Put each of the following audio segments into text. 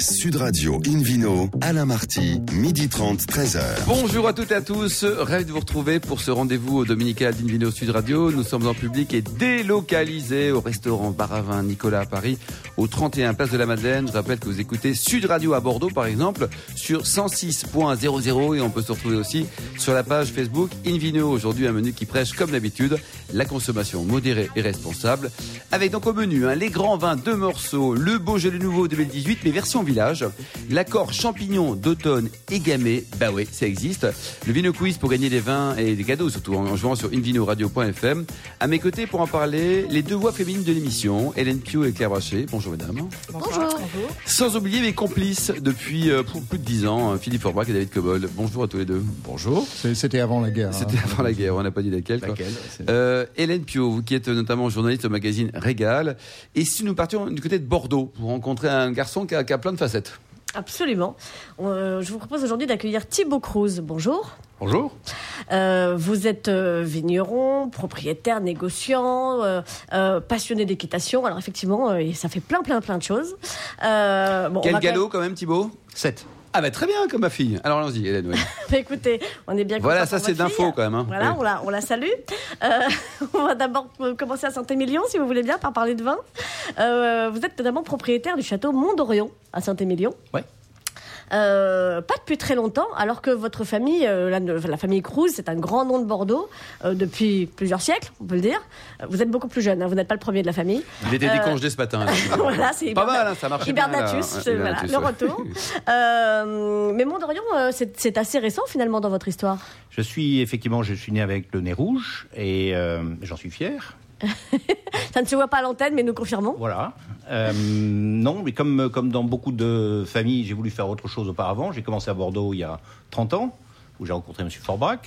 Sud Radio Invino, Alain Marty, midi 30, 13h. Bonjour à toutes et à tous, ravi de vous retrouver pour ce rendez-vous au Dominical d'Invino Sud Radio. Nous sommes en public et délocalisés au restaurant Baravin Nicolas à Paris, au 31 Place de la Madeleine. Je rappelle que vous écoutez Sud Radio à Bordeaux par exemple, sur 106.00 et on peut se retrouver aussi sur la page Facebook Invino. Aujourd'hui un menu qui prêche comme d'habitude la consommation modérée et responsable. Avec donc au menu hein, les grands vins, deux morceaux, le Beaujolais Nouveau 2018 mais version village, l'accord champignon d'automne et gamay, bah oui, ça existe. Le Vino Quiz pour gagner des vins et des cadeaux, surtout en jouant sur invinoradio.fm. À mes côtés pour en parler, les deux voix féminines de l'émission, Hélène Pio et Claire Brachet. Bonjour mesdames. Bonjour. Sans oublier mes complices depuis euh, plus de dix ans, hein, Philippe Forbach et David Cobol. Bonjour à tous les deux. Bonjour. C'était avant la guerre. C'était hein. avant la guerre, on n'a pas dit laquelle. quoi. Laquelle, Euh, Hélène Pio, vous qui êtes notamment journaliste au magazine Régal. Et si nous partions du côté de Bordeaux pour rencontrer un garçon qui a, qui a plein de facettes Absolument. Euh, je vous propose aujourd'hui d'accueillir Thibaut Cruz. Bonjour. Bonjour. Euh, vous êtes euh, vigneron, propriétaire, négociant, euh, euh, passionné d'équitation. Alors effectivement, euh, ça fait plein, plein, plein de choses. Euh, bon, on Quel galop quand même Thibaut? 7. Ah bah très bien comme ma fille. Alors allons-y Hélène. oui. Bah, écoutez, on est bien. Voilà, ça c'est d'info quand même. hein. Voilà, Oui. on la, on la salue. Euh, on va d'abord commencer à Saint-Émilion, si vous voulez bien, par parler de vin. Euh, vous êtes notamment propriétaire du château Mont-d'Orion à Saint-Émilion. Ouais. Euh, pas depuis très longtemps, alors que votre famille, euh, la, la famille Cruz, c'est un grand nom de Bordeaux euh, depuis plusieurs siècles, on peut le dire. Vous êtes beaucoup plus jeune, hein, vous n'êtes pas le premier de la famille. Il était Euh, décongelé ce matin. voilà, c'est Pas mal, hein, ça marche bien. là. Hibernatus, voilà, Hibernatus, le retour. Euh, mais Mont-d'Orion, euh, c'est c'est assez récent finalement dans votre histoire. Je suis effectivement, je suis né avec le nez rouge et euh, j'en suis fier. Ça ne se voit pas à l'antenne, mais nous confirmons. Voilà. Euh, non, mais comme, comme dans beaucoup de familles, j'ai voulu faire autre chose auparavant. J'ai commencé à Bordeaux il y a 30 ans, où j'ai rencontré M. Forbach.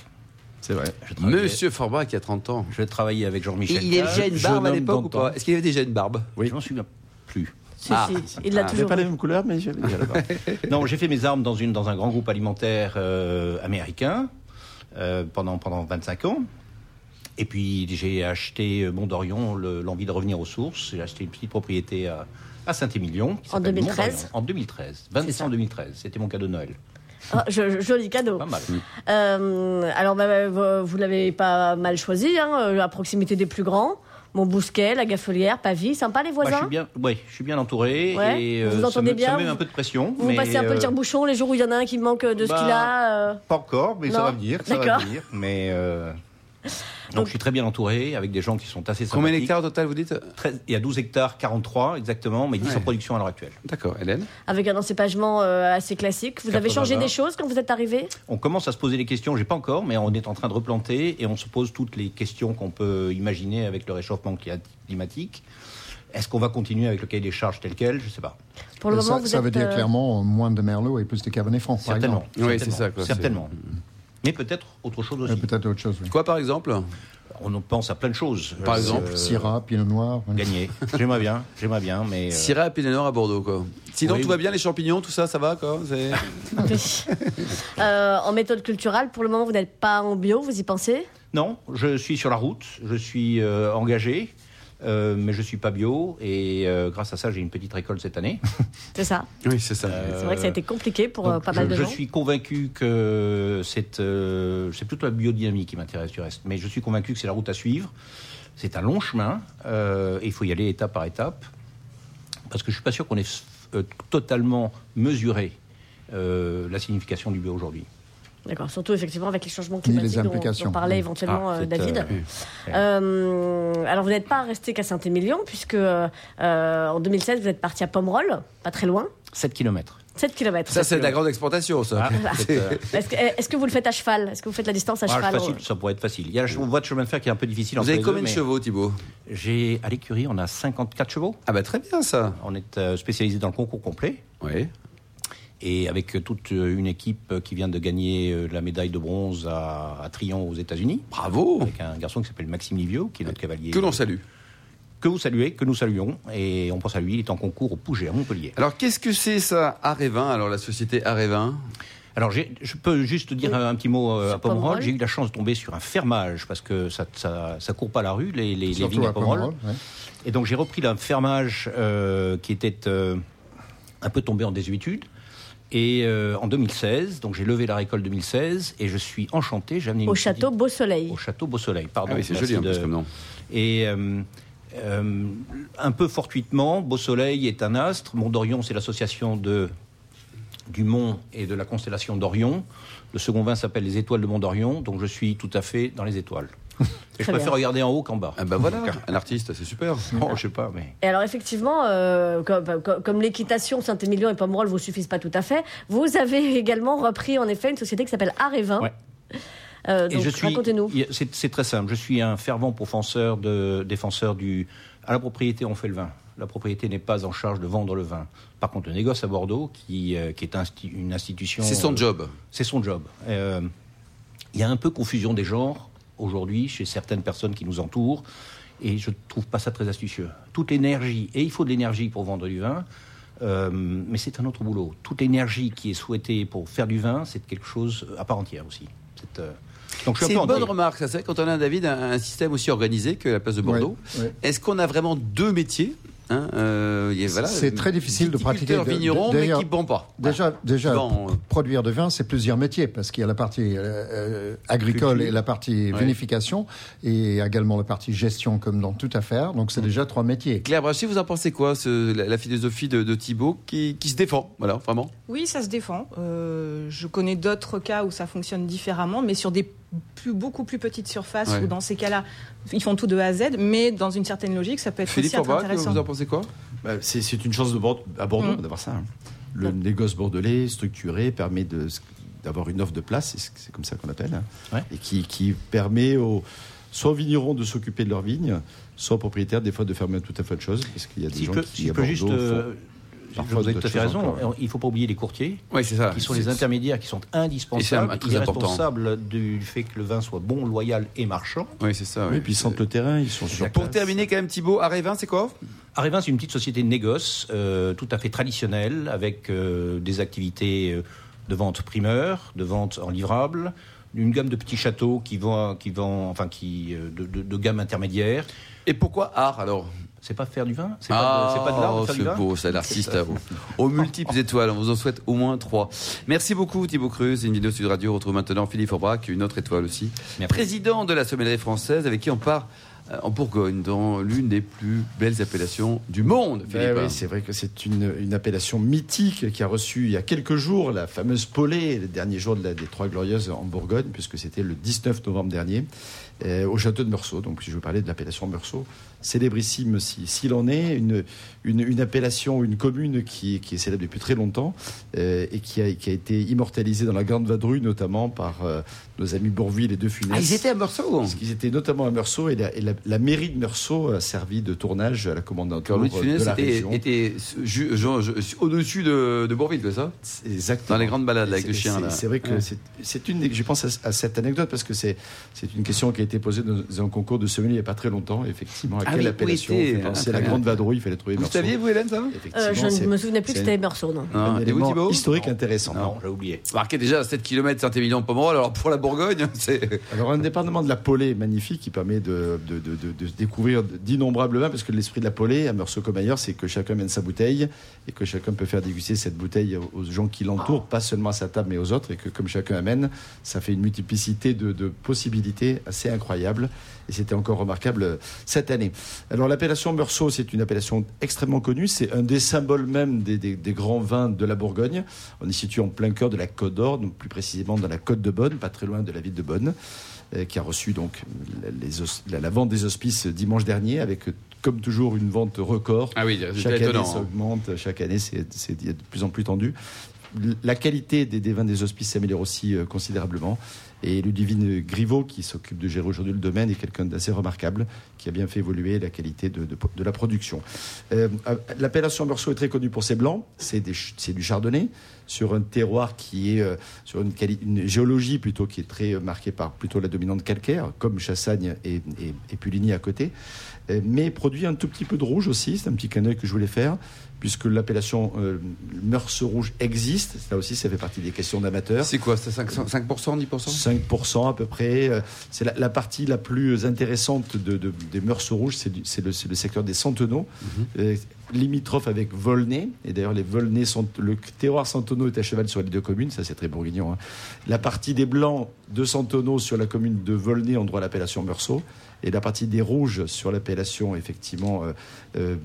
C'est vrai. Monsieur Forbach qui a 30 ans. je travaillais avec Jean-Michel. il avait déjà une barbe à l'époque ou pas? Est-ce qu'il avait déjà une barbe? Oui. Je m'en souviens plus. Si, Ah. si, il l'a Ah. toujours. pas les eu. mêmes couleurs, mais j'avais déjà. Non, j'ai fait mes armes dans, une, dans un grand groupe alimentaire euh, américain euh, pendant, pendant 25 ans. Et puis j'ai acheté euh, Mont-d'Orion, le- l'envie de revenir aux sources. J'ai acheté une petite propriété à, à Saint-Émilion. En s'appelle 2013? Mont-d'Orion. En 2013. 25 en 2013. C'était mon cadeau de Noël. Ah, joli cadeau. Pas mal. Euh, alors, bah, bah, vous, vous l'avez pas mal choisi, hein, euh, à proximité des plus grands. Montbousquet, la Gaffelière, Pavie, sympa les Bah, je, voisins suis bien, ouais, je suis bien entouré. Ouais. Et, Vous euh, vous ça entendez me- bien, Ça met vous- un peu de pression. Vous mais, passez un peu le tire-bouchon les jours où il y en a un qui manque de ce bah, qu'il a euh, Pas encore, mais ça va venir. Ça va D'accord. venir. Mais donc, Donc- je suis très bien entouré avec des gens qui sont assez Combien d'hectares au total vous dites? 13 Il y a 12 hectares, 43 exactement, mais 10 Ouais. en production à l'heure actuelle. D'accord, Hélène? avec un encépagement euh, assez classique. Vous avez 80. changé des choses quand vous êtes arrivé? On commence à se poser les questions, j'ai pas encore, mais on est en train de replanter et on se pose toutes les questions qu'on peut imaginer avec le réchauffement cli- climatique. Est-ce qu'on va continuer avec le cahier des charges tel quel? Je sais pas. Pour le ça, moment, vous ça êtes, veut dire euh, clairement moins de Merlot et plus de Cabernet Franc, par Certainement. exemple. Oui, c'est ça, quoi, Certainement. Mais peut-être autre chose Euh, aussi. Peut-être autre chose. oui. Quoi par exemple? On en pense à plein de choses. Par exemple, Euh, Syrah, Pinot Noir. Gagner. j'aimerais bien, j'aimerais bien, mais. euh, Syrah Pinot Noir à Bordeaux quoi. Sinon Oui. tout va bien les champignons, tout ça, ça va quoi. Euh, en méthode culturelle, pour le moment, vous n'êtes pas en bio, vous y pensez? Non, je suis sur la route, je suis euh, engagé, euh, mais je suis pas bio et euh, grâce à ça j'ai une petite récolte cette année. C'est ça. Oui, c'est ça. C'est vrai que ça a été compliqué pour euh, Donc, pas je, mal de je gens. suis convaincu que c'est euh, c'est plutôt la biodynamie qui m'intéresse du reste, mais je suis convaincu que c'est la route à suivre. C'est un long chemin euh, et il faut y aller étape par étape parce que je suis pas sûr qu'on ait euh, totalement mesuré euh, la signification du bio aujourd'hui. D'accord, surtout effectivement avec les changements les climatiques dont- dont, parlait Mm. éventuellement Ah, euh, David. euh, oui. Euh, alors vous n'êtes pas resté qu'à Saint-Émilion puisque euh, en 2016 vous êtes parti à Pomerol, pas très loin, 7 km. 7 km. Ça c'est de la grande exportation ça. Est-ce que, est-ce que vous le faites à cheval? Est-ce que vous faites la distance à Ah, cheval? facile, ça pourrait être facile. Il y a la voie de chemin de fer qui est un peu difficile. Vous entre avez les deux, combien de chevaux Thibaut J'ai à l'écurie, on a 54 chevaux. Ah bah très bien ça. On est spécialisé dans le concours complet. Oui. Et avec toute une équipe qui vient de gagner euh, la médaille de bronze à, à Trion aux États-Unis. Bravo. Avec un garçon qui s'appelle Maxime Livio, qui est notre cavalier. Que l'on salue. Que vous saluez, que nous saluons. Et on pense à lui, il est en concours au Pouget, à Montpellier. Alors qu'est-ce que c'est ça Arévin Alors la société Arévin Alors, je peux juste dire Oui. un petit mot euh, à Pomerol. J'ai eu la chance de tomber sur un fermage, parce que ça, ça, ça court pas la rue, les, les, vignes à Pomerol. Pomerol, ouais. Et donc, j'ai repris un fermage euh, qui était euh, un peu tombé en désuétude. Et euh, en 2016, donc j'ai levé la récolte 2016 et je suis enchanté. J'ai amené une Au château Beau Soleil. Au château Beau Soleil, pardon. Ah oui, c'est joli en de- comme nom. Et euh, euh, un peu fortuitement, Beau Soleil est un astre. Mont d'Orion, c'est l'association de du Mont et de la constellation d'Orion. Le second vin s'appelle les étoiles de Mont d'Orion, donc je suis tout à fait dans les étoiles. Et je préfère bien. regarder en haut qu'en bas. Ah bah voilà, un artiste, c'est super. Non, je sais pas, mais. Et alors effectivement, euh, comme, comme- comme l'équitation, Saint-Émilion et Pomerol vous suffisent pas tout à fait, vous avez également repris en effet une société qui s'appelle Art et Vin. Ouais. Euh, donc racontez-nous. C'est très simple. Je suis un fervent défenseur, de, défenseur du. À la propriété, on fait le vin. La propriété n'est pas en charge de vendre le vin. Par contre, le négoce à Bordeaux, qui, euh, qui est insti- une institution. C'est son euh, job. C'est son job. Il y a un peu confusion des genres aujourd'hui chez certaines personnes qui nous entourent, et je ne trouve pas ça très astucieux. Toute l'énergie, et il faut de l'énergie pour vendre du vin, euh, mais c'est un autre boulot. Toute l'énergie qui est souhaitée pour faire du vin, c'est quelque chose à part entière aussi. C'est, euh, Donc je suis C'est un une bonne remarque, ça c'est quand on a David un, un système aussi organisé que la place de Bordeaux. Ouais, ouais. Est-ce qu'on a vraiment deux métiers hein, euh, voilà, C'est très difficile de pratiquer. de- de- vigneron, mais qui ne pas. Déjà, déjà euh, produire du vin, c'est plusieurs métiers, parce qu'il y a la partie euh, agricole Culture. et la partie Ouais. vinification, et également la partie gestion, comme dans toute affaire. Donc, c'est déjà trois métiers. Claire Brachet, vous en pensez quoi, ce- la, la philosophie de, de Thibault qui, qui se défend, voilà, vraiment? Oui, ça se défend. Euh, je connais d'autres cas où ça fonctionne différemment, mais sur des plus, beaucoup plus petites surfaces, Ouais. où dans ces cas-là, ils font tout de A à Z, mais dans une certaine logique, ça peut être Philippe aussi Forbach, intéressant. vous en pensez quoi? Bah, c'est c'est une chance de Bord- à Bordeaux Mm. d'avoir ça. hein. Le négoce bordelais structuré permet de- d'avoir une offre de place, c'est- c'est comme ça qu'on appelle, hein, Ouais. et qui, qui permet aux, soit aux vignerons de s'occuper de leurs vignes, soit aux propriétaires des fois de faire même tout à fait autre chose, parce qu'il y a des Si gens peux, qui si je à peux juste. Bordeaux font- euh, parfois vous avez tout à fait raison. encore, Il ne faut pas oublier les courtiers. Oui, c'est ça. qui sont les intermédiaires qui sont Et indispensables. Ils sont important. responsables du fait que le vin soit bon, loyal et marchand. Oui, c'est ça. Oui, oui. puis ils sentent le terrain, ils sont sur Pour terminer, quand même, Thibault, Arévin, c'est quoi? Arévin, c'est une petite société de négoce euh, tout à fait traditionnelle avec euh, des activités euh, de vente primeur, de vente en livrable, une gamme de petits châteaux qui vont, qui vont enfin, qui de, de- de gamme intermédiaire. Et pourquoi art alors? C'est pas faire du vin C'est pas, de- c'est pas de l'art de faire du c'est vin beau, c'est l'artiste à vous. Aux multiples étoiles, on vous en souhaite au moins trois. Merci beaucoup Thibaut Cruz, une vidéo Sud Radio. On retrouve maintenant Philippe Aubrac, une autre étoile aussi. Merci. Président de la sommellerie française, avec qui on part en Bourgogne, dans l'une des plus belles appellations du monde, Philippe. Ben oui, c'est vrai que c'est une, une appellation mythique qui a reçu il y a quelques jours la fameuse Polée, le dernier jour de la- des Trois Glorieuses en Bourgogne, puisque c'était le 19 novembre dernier, euh, au château de Meursault. Donc, je veux parler de l'appellation Meursault, célébrissime si- s'il en est, une, une, une appellation, une commune qui, qui est célèbre depuis très longtemps euh, et qui a, qui a été immortalisée dans la Grande Vadrouille, notamment par euh, nos amis Bourville et De Funès. Ah, ils étaient à Meursault Parce qu'ils étaient notamment à Meursault et la, et la- la mairie de Meursault a servi de tournage à la commandanture de de la était, région. était ju- genre, je- au-dessus de, de Bourville, c'est ça? Exactement. Dans les grandes balades, avec C'est- le chien, c'est- là. C'est vrai que Ouais. c'est- c'est une. des- Je pense à, à cette anecdote parce que c'est c'est une question qui a été posée dans un concours de sommelier il n'y a pas très longtemps. Effectivement, à Ah quelle oui, appellation ah, très la. Grande Vadrouille Il fallait trouver Vous Meursault. saviez, vous, Hélène, ça? Effectivement, Euh, je c'est ne me souvenais plus que c'est c'était Meursault, non. Non. un Et vous, historique intéressant. Non, j'ai oublié. Marqué déjà à 7 km Saint-Émilion-Pomerol, alors pour la Bourgogne, c'est. Alors, indépendamment de la Polée magnifique qui permet de, de, de- de- découvrir d'innombrables vins, parce que l'esprit de la Polée, à Meursault comme ailleurs, c'est que chacun mène sa bouteille et que chacun peut faire déguster cette bouteille aux gens qui l'entourent, pas seulement à sa table, mais aux autres, et que comme chacun amène, ça fait une multiplicité de, possibilités assez incroyable. Et c'était encore remarquable euh, cette année. Alors, l'appellation Meursault, c'est une appellation extrêmement connue. C'est un des symboles même des, grands vins de la Bourgogne. On est situé en plein cœur de la Côte d'Or, donc plus précisément dans la Côte de Bonne, pas très loin de la ville de Bonne qui a reçu donc les la, vente des hospices dimanche dernier avec euh, comme toujours une vente record. Ah oui, chaque année étonnant, ça hein. augmente, chaque année c'est de plus en plus tendu. La qualité des, des vins des hospices s'améliore aussi euh, considérablement. Et Ludivine Griveaux, qui s'occupe de gérer aujourd'hui le domaine, est quelqu'un d'assez remarquable, qui a bien fait évoluer la qualité de, la production. Euh, L'appellation Meursault est très connue pour ses blancs, c'est du chardonnay, sur un terroir qui est, euh, sur une, géologie plutôt qui est très euh, marquée par plutôt la dominante calcaire, comme Chassagne et, et, Puligny à côté, Euh, mais produit un tout petit peu de rouge aussi, c'est un petit clin que je voulais faire, puisque l'appellation euh, Meursault rouge existe, là aussi ça fait partie des questions d'amateurs. C'est quoi C'est 5%, 5%, 10% 5% à peu près. Euh, C'est la, la partie la plus intéressante de, de- des Meursault rouges, c'est le, secteur des centenaux. Euh, limitrophe avec Volnay. Et d'ailleurs, les Volnay sont le terroir Santonneau est à cheval sur les deux communes. Ça, c'est très bourguignon. hein. La partie des Blancs de Santonneau sur la commune de Volnay ont droit à l'appellation Meursault. Et la partie des Rouges sur l'appellation, effectivement, euh, euh,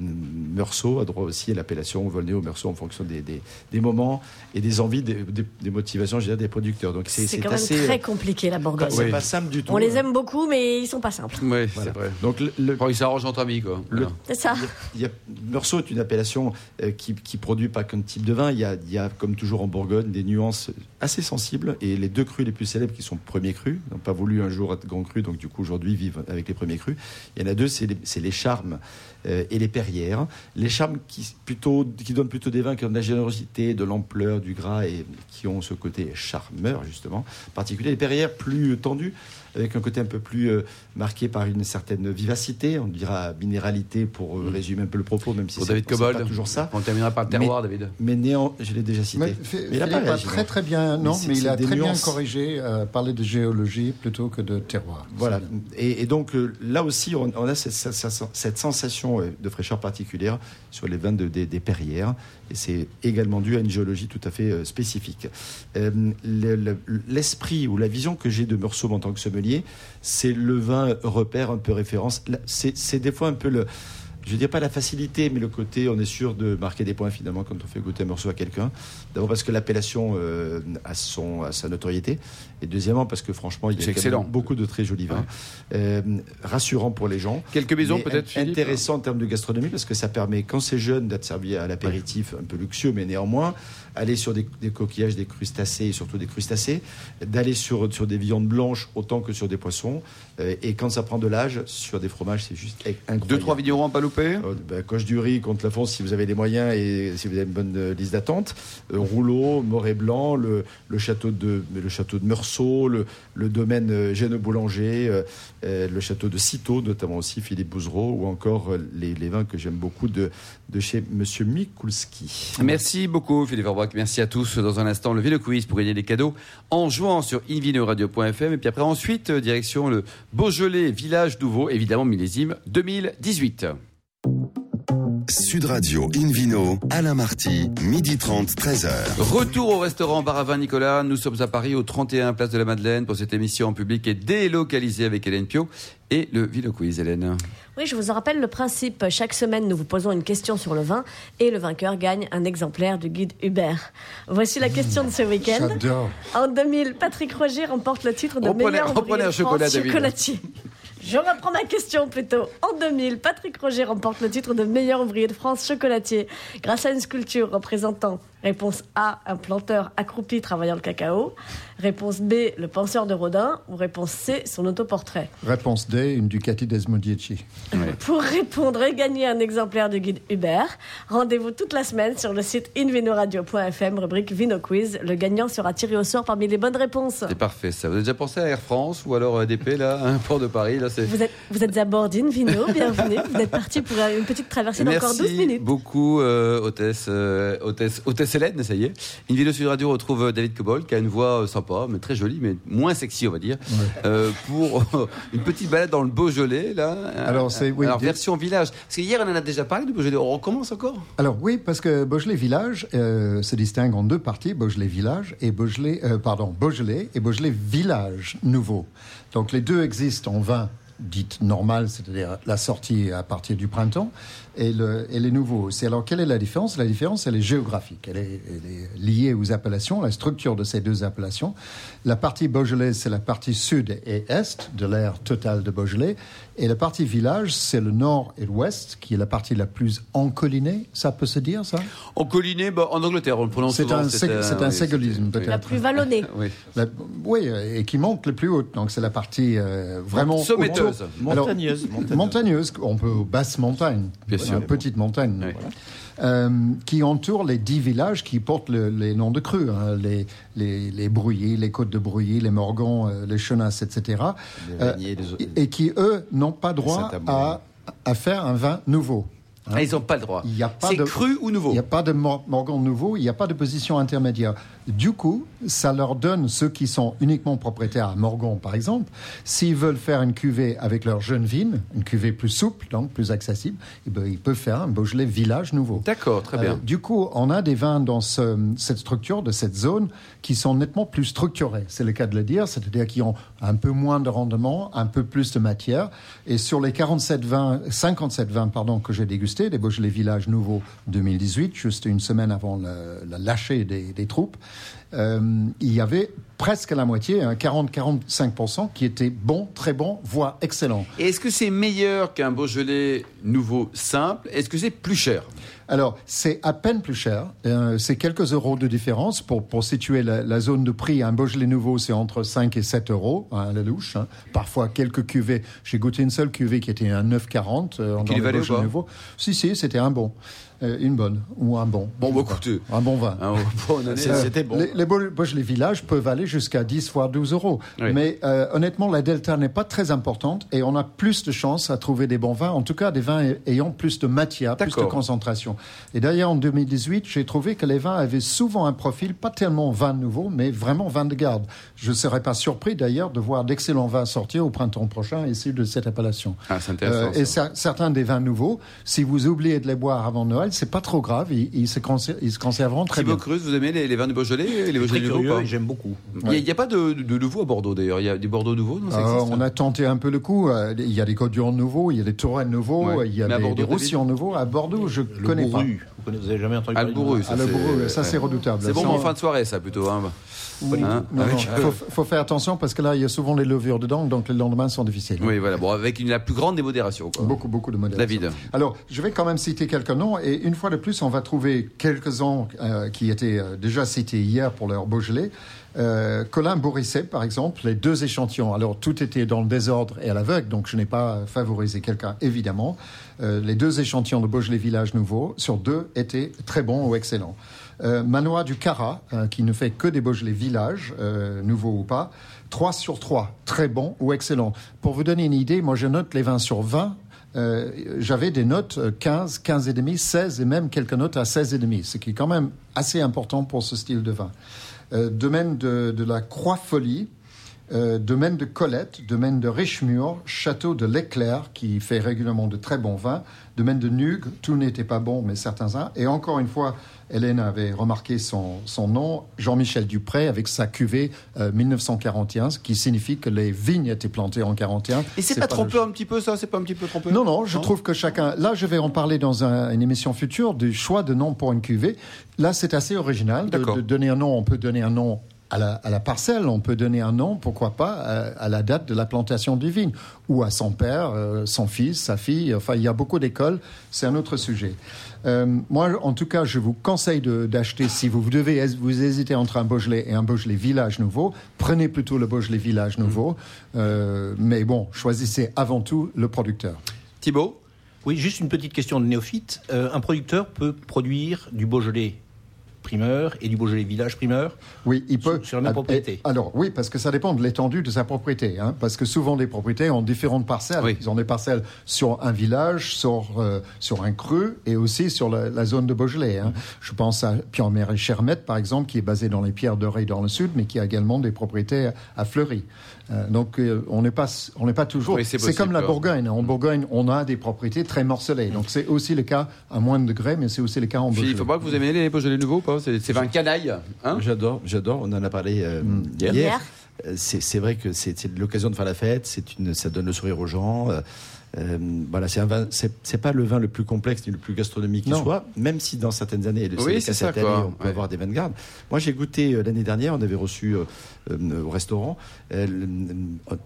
Meursault a droit aussi à l'appellation Volnay ou Meursault en fonction des, des, des moments et des envies, des, des- des motivations, je dirais, des producteurs. Donc, c'est C'est c'est quand même assez. très compliqué la Bourgogne. c'est pas simple du tout. On les aime beaucoup, mais ils sont pas simples. Oui, Voilà. c'est vrai. Donc, le, ils s'arrangent entre amis, quoi. Le-. C'est ça. Il y a, Meursault est une appellation euh, qui, qui produit pas qu'un type de vin. Il y, a, il y a, comme toujours en Bourgogne, des nuances assez sensibles. Et les deux crus les plus célèbres, qui sont premiers crus, n'ont pas voulu un jour être grand cru, donc du coup aujourd'hui vivent avec les premiers crus. Il y en a deux, c'est les, les charmes euh, et les perrières. Les charmes qui, plutôt, qui donnent plutôt des vins qui ont de la générosité, de l'ampleur, du gras et qui ont ce côté charmeur, justement, particulier. Les perrières plus tendues, avec un côté un peu plus euh, marqué par une certaine vivacité, on dira minéralité pour euh, résumer un peu le propos, même si c'est pas toujours ça. On terminera par le terroir, David. Mais néant, je l'ai déjà cité. Mais, il a pas réagi, très non. très bien, non, mais, il a très bien corrigé, euh, parler de géologie plutôt que de terroir. Voilà. Et, et donc euh, là aussi, on, on a cette, cette- cette sensation de fraîcheur particulière sur les vins de- des, des Perrières. Et c'est également dû à une géologie tout à fait euh, spécifique. Euh, le- le- L'esprit ou la vision que j'ai de Meursault en tant que sommelier, c'est le vin repère, un peu référence. C'est des fois un peu le. Je ne dirais pas la facilité, mais le côté, on est sûr de marquer des points finalement quand on fait goûter un morceau à quelqu'un. D'abord parce que l'appellation euh, a, son, a sa notoriété. Et deuxièmement parce que franchement, il y a excellent. beaucoup de très jolis vins. Euh, rassurant pour les gens. Quelques maisons, Mais peut-être, Intéressant en termes de gastronomie parce que ça permet, quand c'est jeune, d'être servi à l'apéritif un peu luxueux, mais néanmoins, aller sur des, des coquillages, des crustacés et surtout des crustacés, d'aller sur, sur des viandes blanches autant que sur des poissons. Euh, et quand ça prend de l'âge, sur des fromages, c'est juste incroyable. Deux, trois vignerons pas louper? Euh, ben, coche du riz contre la fonce si vous avez les moyens et si vous avez une bonne euh, liste d'attente. Euh, Rouleau, Moret Blanc, le, le château de le château de Meursault, le, domaine euh, Gênes Boulanger, euh, euh, le château de Citeaux, notamment aussi Philippe Bouzereau, ou encore les, vins que j'aime beaucoup de, de chez Monsieur Mikulski. Merci beaucoup Philippe Orbach. Merci à tous. Dans un instant, le Vélo Quiz pour gagner des cadeaux en jouant sur invinoradio.fm. Et puis après, ensuite, direction le Beaujolais Village Nouveau, évidemment millésime 2018. Sud Radio Invino, Alain Marty, midi 30, 13h. Retour au restaurant Bar à Vin Nicolas. Nous sommes à Paris, au 31 Place de la Madeleine, pour cette émission en public et délocalisée avec Hélène Pio et le Vélo Quiz, Hélène. Oui, je vous en rappelle le principe. Chaque semaine, nous vous posons une question sur le vin et le vainqueur gagne un exemplaire du guide Hubert. Voici la question de ce week-end. J'adore. En 2000, Patrick Roger remporte le titre de Reprenez- meilleur ouvrier un de France chocolatier. Je reprends ma question plutôt. En 2000, Patrick Roger remporte le titre de meilleur ouvrier de France chocolatier grâce à une sculpture représentant réponse A, un planteur accroupi travaillant le cacao, réponse B, le penseur de Rodin ou réponse C, son autoportrait. Réponse D, une Ducati Desmodici. Pour répondre et gagner un exemplaire du guide Hubert, rendez-vous toute la semaine sur le site invinoradio.fm, rubrique Vino Quiz. Le gagnant sera tiré au sort parmi les bonnes réponses. C'est parfait ça. Vous avez déjà pensé à Air France ou alors ADP, là, un port de Paris là, c'est... Vous êtes, vous êtes à bord d'Invino, bienvenue. Vous êtes parti pour une petite traversée d'encore 12 Merci minutes. beaucoup, euh, hôtesse, euh, hôtesse, hôtesse Hélène, ça y est. Une vidéo sur Radio retrouve euh, David Cobol, qui a une voix euh, sympa, mais très jolie, mais moins sexy, on va dire, euh, pour une petite balade dans le Beaujolais, là. Alors, c'est- oui, Alors, version village. Parce qu'hier, on en a déjà parlé du Beaujolais. On recommence encore? Alors oui, parce que Beaujolais Village euh, se distingue en deux parties, Beaujolais Village et Beaujolais, euh, pardon, Beaujolais et Beaujolais Village nouveau. Donc les deux existent en vin dite normale, c'est-à-dire la sortie à partir du printemps, et, le, et les nouveaux. C'est alors quelle est la différence? La différence, elle est géographique. Elle est, elle est liée aux appellations, la structure de ces deux appellations. La partie Beaujolais, c'est la partie sud et est de l'aire totale de Beaujolais, et la partie village, c'est le nord et l'ouest, qui est la partie la plus encollinée. Ça peut se dire, ça? En colliné, bah, en Angleterre, on le prononce C'est un c'est un oui, c'est- peut-être. La plus vallonnée. Oui. La- oui, et qui monte le plus haut. Donc c'est la partie euh, vraiment Sommeteuse. Montagneuse, Alors, montagneuse. montagneuse. On peut basse montagne, Bien sûr. Une petite montagne, Oui. voilà. Euh, qui entoure les dix villages qui portent le- les noms de crues, hein, les, les, les Brouillés, les Côtes de Brouillé, les Morgans, euh, les Chenasses, etc. Les Euh, les- et qui, eux, n'ont pas droit à, à faire un vin nouveau. Ah, ils n'ont pas le droit. Il y a pas C'est de- cru ou nouveau Il n'y a pas de mor- Morgan nouveau, il n'y a pas de position intermédiaire. Du coup, ça leur donne, ceux qui sont uniquement propriétaires à Morgan, par exemple, s'ils veulent faire une cuvée avec leur jeune vigne, une cuvée plus souple, donc plus accessible, eh ben, ils peuvent faire un Beaujolais village nouveau. D'accord, très bien. Euh, du coup, on a des vins dans ce- cette structure, de cette zone, qui sont nettement plus structurés. C'est le cas de le dire, c'est-à-dire qui ont un peu moins de rendement, un peu plus de matière. Et sur les 47 vins, 57 vins pardon, que j'ai dégustés, des Beaujolais Village Nouveau 2018, juste une semaine avant le, le lâcher des, des troupes, euh, il y avait presque la moitié, hein, 40-45%, qui étaient bons, très bons, voire excellents. Est-ce que c'est meilleur qu'un Beaujolais nouveau simple? Est-ce que c'est plus cher? Alors, c'est à peine plus cher. Euh, c'est quelques euros de différence. Pour, pour situer la, la zone de prix, un Beaujolais nouveau, c'est entre 5 et 7 euros hein, à la louche. hein. Parfois, quelques cuvées. J'ai goûté une seule cuvée qui était un 9,40 euh, dans ou Beaujolais pas nouveaux. Si, si, c'était un bon. Euh, une bonne ou un bon. Bon, bah, écoutez. Un bon vin. Hein, C'était bon. Les, les Beau- Beaujolais Village peuvent aller jusqu'à 10 voire 12 euros. Oui. Mais euh, honnêtement, la delta n'est pas très importante et on a plus de chances à trouver des bons vins, en tout cas des vins ay- ayant plus de matière, plus de concentration. Et d'ailleurs, en 2018, j'ai trouvé que les vins avaient souvent un profil, pas tellement vin nouveau, mais vraiment vin de garde. Je ne serais pas surpris d'ailleurs de voir d'excellents vins sortir au printemps prochain issus de cette appellation. Ah, c'est intéressant. Euh, et ça. certains des vins nouveaux, si vous oubliez de les boire avant Noël, c'est pas trop grave, ils, ils se, conser- ils se conserveront très Thibaut bien. Cruz, vous aimez les, les vins de Beaujolais et les Beaujolais nouveaux pas et j'aime beaucoup. Il n'y a, pas de, de nouveau à Bordeaux d'ailleurs. Il y a des Bordeaux nouveaux, non ça Euh, on a tenté un peu le coup. euh, Il y a des Côtes-du-Rhône nouveaux, il y a des Touraine nouveaux, Ouais. il y a Mais des, Bordeaux, des David Roussillon nouveaux. À Bordeaux, je Le connais pas. bourru. Vous connaissez- vous avez jamais entendu parler bourru, ça bourru, ça c'est redoutable. C'est bon en fin de soirée, ça plutôt. Hein. oui, Hein, non, avec, non, faut, faut faire attention parce que là, il y a souvent les levures dedans, donc les lendemains sont difficiles. Oui, voilà. Bon, avec une, la plus grande démodération. Quoi. Beaucoup, beaucoup de modèles. David. Alors, je vais quand même citer quelques noms et une fois de plus, on va trouver quelques-uns euh, qui étaient euh, déjà cités hier pour leur Beaujolais. Euh, Colin Bourrisset, par exemple, les deux échantillons. Alors, tout était dans le désordre et à l'aveugle, donc je n'ai pas favorisé quelqu'un, évidemment. Euh, les deux échantillons de Beaujolais Village Nouveau, sur deux, étaient très bons ou excellents. Euh, Manoir du Cara, euh, qui ne fait que des Beaujolais Village, euh, nouveaux ou pas, 3 sur 3, très bons ou excellents. Pour vous donner une idée, moi je note les 20 sur 20. Euh, J'avais des notes euh, 15, 15 et demi, 16 et même quelques notes à 16 et demi, ce qui est quand même assez important pour ce style de vin. Euh, domaine de, la Croix-Folie, euh, domaine de Colette, domaine de Richemur, château de l'Éclair, qui fait régulièrement de très bons vins, domaine de Nugue, tout n'était pas bon, mais certains uns. Et encore une fois, Hélène avait remarqué son, son nom, Jean-Michel Dupré, avec sa cuvée euh, 1941, ce qui signifie que les vignes étaient plantées en 41. Et c'est pas le- trompeur un petit peu ça? C'est pas un petit peu trompeur non, non, je trouve que chacun. Là, je vais en parler dans un- une émission future du choix de nom pour une cuvée. Là, c'est assez original de donner un nom. On peut donner un nom à la, à la parcelle, on peut donner un nom, pourquoi pas, à, à la date de la plantation du vigne, ou à son père, euh, son fils, sa fille. Enfin, il y a beaucoup d'écoles. C'est un autre sujet. Euh, moi, en tout cas, je vous conseille d'acheter, si vous devez vous hésiter entre un Beaujolais et un Beaujolais Village Nouveau, prenez plutôt le Beaujolais Village Nouveau. Euh, mais bon, choisissez avant tout le producteur. Thibaut Oui, juste une petite question de néophyte. Euh, un producteur peut produire du Beaujolais primeur et du Beaujolais village primeur Oui, il peut. Sur- sur la même Ah, propriété. et- Alors, oui, parce que ça dépend de l'étendue de sa propriété. Hein, parce que souvent, les propriétés ont différentes parcelles. Oui. Ils ont des parcelles sur un village, sur, euh, sur un creux et aussi sur la, la zone de Beaujolais. Hein. Je pense à Pierre et Chermette, par exemple, qui est basé dans les pierres de Ré dans le sud, mais qui a également des propriétés à Fleury. Euh, donc, euh, on n'est pas, on n'est pas toujours. Oui, c'est comme la. Bourgogne. En Bourgogne, on a des propriétés très morcelées. Donc, c'est aussi le cas à moindre degré, mais c'est aussi le cas en Beaujolais. Philippe Aubrac, vous aimez les Beaujolais nouveaux ou pas C'est c'est vin canaille. Hein J'adore, j'adore. On en a parlé euh, hier. Hier. C'est vrai que c'est c'est l'occasion de faire la fête. C'est une, ça donne le sourire aux gens. Euh, euh, voilà, c'est un vin. C'est c'est pas le vin le plus complexe ni le plus gastronomique qui soit. Même si dans certaines années, Oui, cette année, on peut Ouais. avoir des vins de garde. Moi, j'ai goûté euh, l'année dernière. On avait reçu euh, euh, au restaurant euh,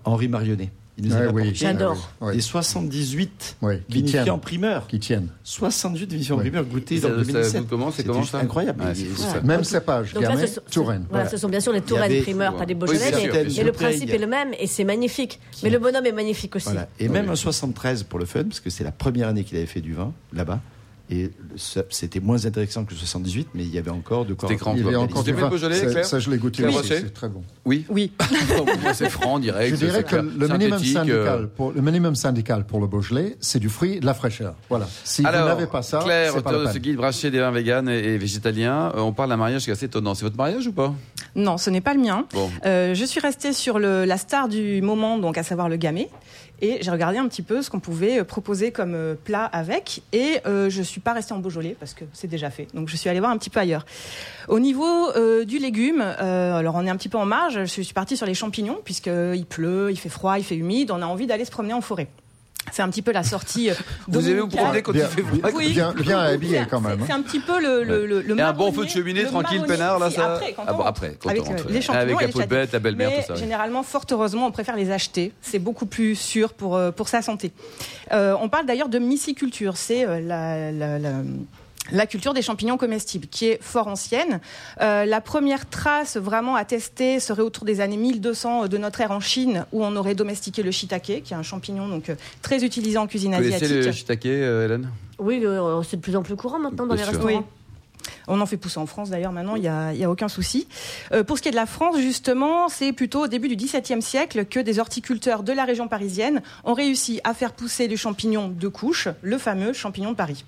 Henri Marionnet. Il nous Ouais, avait oui. apporté J'adore. Oui, des 78 oui, qui vinifiés en primeur. Qui tiennent. 78 vinifiés en primeur goûtés Ça- dans ça 2017. goûte comment C'est comment ça incroyable. Ouais, Et- et- ça. Même cépage, Donc là, Gamay, Touraine. voilà, Voilà. ce sont bien sûr les Il y Touraine avait- primeurs, pas des Oui, Beaujolais, mais, le principe est le même et c'est magnifique. Mais le bonhomme est magnifique aussi. Et même un 73 pour le fun, parce que c'est la première année qu'il avait fait du vin là-bas. Et c'était moins intéressant que le 78, mais il y avait encore de quoi. C'était grand. Il y avait encore du vin. Beaujolais, Ça- Claire Ça, je l'ai goûté c'est très bon. Oui. Oui. C'est franc, direct. Je dirais que clair. le minimum, syndical euh, pour, le minimum syndical pour le Beaujolais, c'est du fruit, de la fraîcheur. Voilà. Si Alors, vous n'avez pas ça, Claire, auteur de ce guide braché des vins véganes et, et végétaliens, euh, on parle d'un mariage qui est assez étonnant. C'est votre mariage ou pas? Non, ce n'est pas le mien. Bon. Euh, je suis restée sur le, la star du moment, donc à savoir le gamay. Et j'ai regardé un petit peu ce qu'on pouvait euh, proposer comme euh, plat avec. Et euh, je suis pas restée en Beaujolais parce que c'est déjà fait. Donc je suis allée voir un petit peu ailleurs. Au niveau euh, du légume, alors on est un petit peu en marge. Je suis partie sur les champignons puisqu'il pleut, il fait froid, il fait humide. On a envie d'aller se promener en forêt. C'est un petit peu la sortie. euh, Vous aimez vous promener quand Bien, il fait froid Oui. bien, bien habillé C'est- quand même. C'est hein. un petit peu le, le, le, le Et un bon feu de cheminée, le tranquille, peinard, là, ça Après, quand Ah on bon, rentre. après, quand avec on rentre. les champignons Avec la peau de bête, la belle-mère, tout ça, oui. généralement, fort heureusement, on préfère les acheter. C'est beaucoup plus sûr pour, euh, pour sa santé. Euh, on parle d'ailleurs de myciculture. C'est euh, la, la- la- la culture des champignons comestibles, qui est fort ancienne. Euh, la première trace vraiment attestée serait autour des années 1200 de notre ère en Chine, où on aurait domestiqué le shiitake, qui est un champignon donc euh, très utilisé en cuisine Vous connaissez asiatique. le shiitake, euh, Hélène? Oui, c'est de plus en plus courant maintenant dans Bien les sûr. restaurants. On en fait pousser en France d'ailleurs maintenant, il n'y a, y a aucun souci. Euh, pour ce qui est de la France, justement, c'est plutôt au début du XVIIe siècle que des horticulteurs de la région parisienne ont réussi à faire pousser du champignon de couche, le fameux champignon de Paris.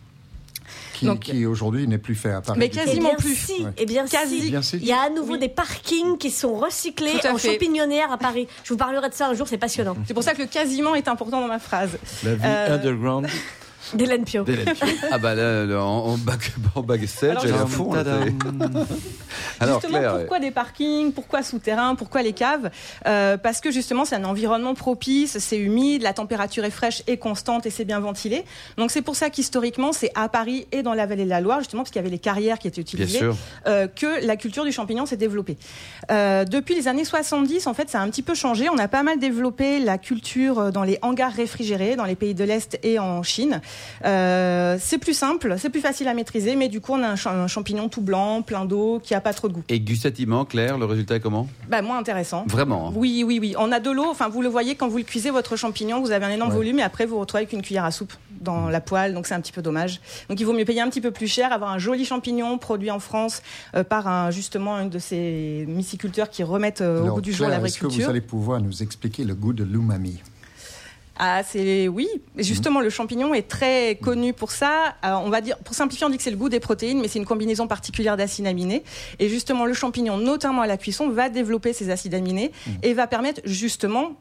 Qui, Donc- qui aujourd'hui n'est plus fait à Paris. Mais. Eh Quasiment bien plus. si, Ouais. eh bien Quasi. si. Bien si. Il y a à nouveau Oui. des parkings qui sont recyclés en fait. champignonnière à Paris. Je vous parlerai de ça un jour, c'est passionnant. C'est pour ça que le quasiment est important dans ma phrase. La vie Euh, underground. D'Hélène Pio. Ah bah là, là, en, en back, en à je- fond. Alors justement, Claire, pourquoi des parkings Pourquoi souterrains Pourquoi les caves? Euh, Parce que justement, c'est un environnement propice, c'est humide, la température est fraîche et constante et c'est bien ventilé. Donc c'est pour ça qu'historiquement, c'est à Paris et dans la vallée de la Loire, justement, parce qu'il y avait les carrières qui étaient utilisées. euh, que la culture du champignon s'est développée. Euh, depuis les années 70, en fait, ça a un petit peu changé. On a pas mal développé la culture euh, dans les hangars réfrigérés, dans les pays de l'Est et en Chine. Euh, c'est plus simple, c'est plus facile à maîtriser, mais du coup, on a un, cha- un champignon tout blanc, plein d'eau, qui a pas trop de goût. Et gustativement, Claire, le résultat est comment? Bah, moins intéressant. Vraiment. hein? Oui, oui, oui. On a de l'eau. Enfin, vous le voyez quand vous le cuisez, votre champignon, vous avez un énorme Ouais. volume et après vous vous retrouvez avec une cuillère à soupe dans la poêle. Donc c'est un petit peu dommage. Donc il vaut mieux payer un petit peu plus cher, avoir un joli champignon produit en France euh, par un justement une de ces myciculteurs qui remettent euh, au Alors, goût du jour Claire, Est-ce que vous l'agriculture. allez pouvoir nous expliquer le goût de l'umami? Ah, c'est oui. Justement, le champignon est très connu pour ça. Alors, on va dire, pour simplifier, on dit que c'est le goût des protéines, mais c'est une combinaison particulière d'acides aminés. Et justement, le champignon, notamment à la cuisson, va développer ces acides aminés et va permettre justement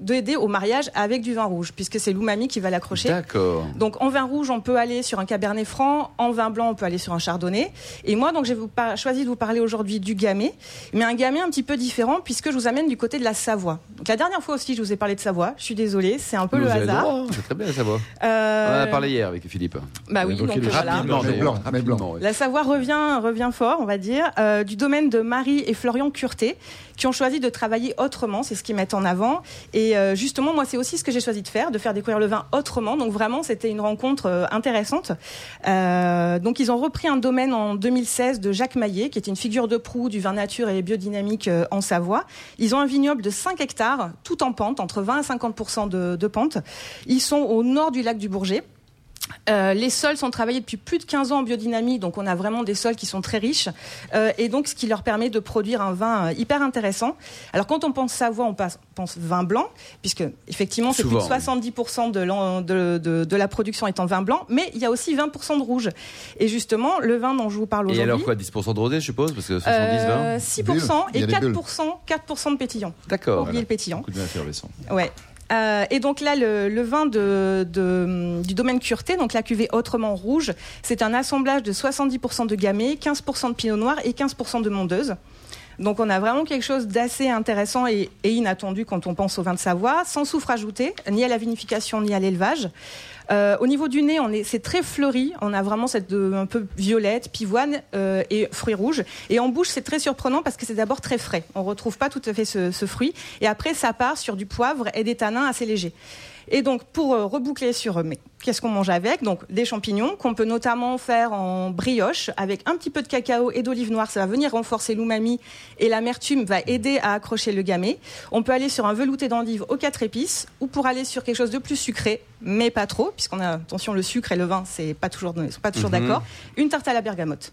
d'aider au mariage avec du vin rouge, puisque c'est l'umami qui va l'accrocher. D'accord. Donc en vin rouge, on peut aller sur un cabernet franc, en vin blanc, on peut aller sur un chardonnay. Et moi, donc j'ai choisi de vous parler aujourd'hui du gamay, mais un gamay un petit peu différent puisque je vous amène du côté de la Savoie. Donc la dernière fois aussi, je vous ai parlé de Savoie. Je suis désolée, c'est un peu Vous le hasard. hein, C'est très bien, ça va. Euh, On en a parlé hier avec Philippe. Bah oui, donc le voilà. Rapidement, Mais blanc, mais blanc. Oui. La Savoie revient, revient fort, on va dire, euh, du domaine de Marie et Florian Curté, qui ont choisi de travailler autrement, c'est ce qu'ils mettent en avant. Et euh, justement, moi, c'est aussi ce que j'ai choisi de faire, de faire découvrir le vin autrement. Donc vraiment, c'était une rencontre euh, intéressante. Euh, donc ils ont repris un domaine en 2016 de Jacques Maillet, qui était une figure de proue du vin nature et biodynamique en Savoie. Ils ont un vignoble de 5 hectares, tout en pente, entre 20 à 50 de, de pente. Ils sont au nord du lac du Bourget. Euh, les sols sont travaillés depuis plus de 15 ans en biodynamie, donc on a vraiment des sols qui sont très riches, euh, et donc ce qui leur permet de produire un vin euh, hyper intéressant. Alors quand on pense Savoie, on passe- pense vin blanc, puisque effectivement c'est plus de Souvent, 70% de, de, de- de la production est en vin blanc, mais il y a aussi 20% de rouge. Et justement, le vin dont je vous parle Et aujourd'hui... alors quoi, 10% de rosé, je suppose Parce que 70, 20 euh, 6% Il y et a des bulles. 4%, 4% de pétillant. D'accord. Oubliez le pétillant. Beaucoup de effervescent. Ouais. Euh, et donc là, le, vin du domaine Cureté, donc la cuvée autrement rouge, c'est un assemblage de 70% de gamay, 15% de pinot noir et 15% de mondeuse. Donc on a vraiment quelque chose d'assez intéressant et, et inattendu quand on pense au vin de Savoie, sans soufre ajouté, ni à la vinification ni à l'élevage. Euh, au niveau du nez, on est, c'est très fleuri. On a vraiment cette de, un peu violette, pivoine euh, et fruits rouges. Et en bouche, c'est très surprenant parce que c'est d'abord très frais. On retrouve pas tout à fait ce, ce fruit. Et après, ça part sur du poivre et des tanins assez légers. Et donc, pour euh, reboucler sur euh, mais qu'est-ce qu'on mange avec? Donc, des champignons qu'on peut notamment faire en brioche avec un petit peu de cacao et d'olive noire. Ça va venir renforcer l'umami et l'amertume va aider à accrocher le gamay. On peut aller sur un velouté d'endive aux quatre épices ou pour aller sur quelque chose de plus sucré, mais pas trop, puisqu'on a attention le sucre et le vin, c'est pas toujours sont pas toujours Mhm. d'accord. Une tarte à la bergamote.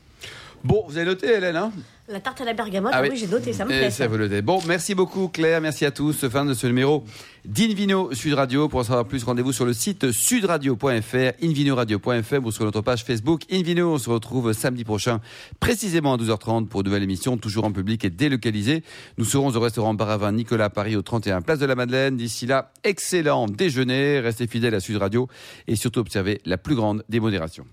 Bon, vous avez noté, Hélène, hein? La tarte à la bergamote, Ah oui. oui, j'ai noté, ça me plaît. ça ça. vous le dit. Bon, merci beaucoup Claire, merci à tous. Fin de ce numéro d'Invino Sud Radio. Pour en savoir plus, rendez-vous sur le site sudradio.fr, invinoradio.fr ou sur notre page Facebook Invino. On se retrouve samedi prochain, précisément à 12h30 pour une nouvelle émission, toujours en public et délocalisée. Nous serons au restaurant Baravin Nicolas à Paris au 31 Place de la Madeleine. D'ici là, excellent déjeuner. Restez fidèles à Sud Radio et surtout observez la plus grande démodération.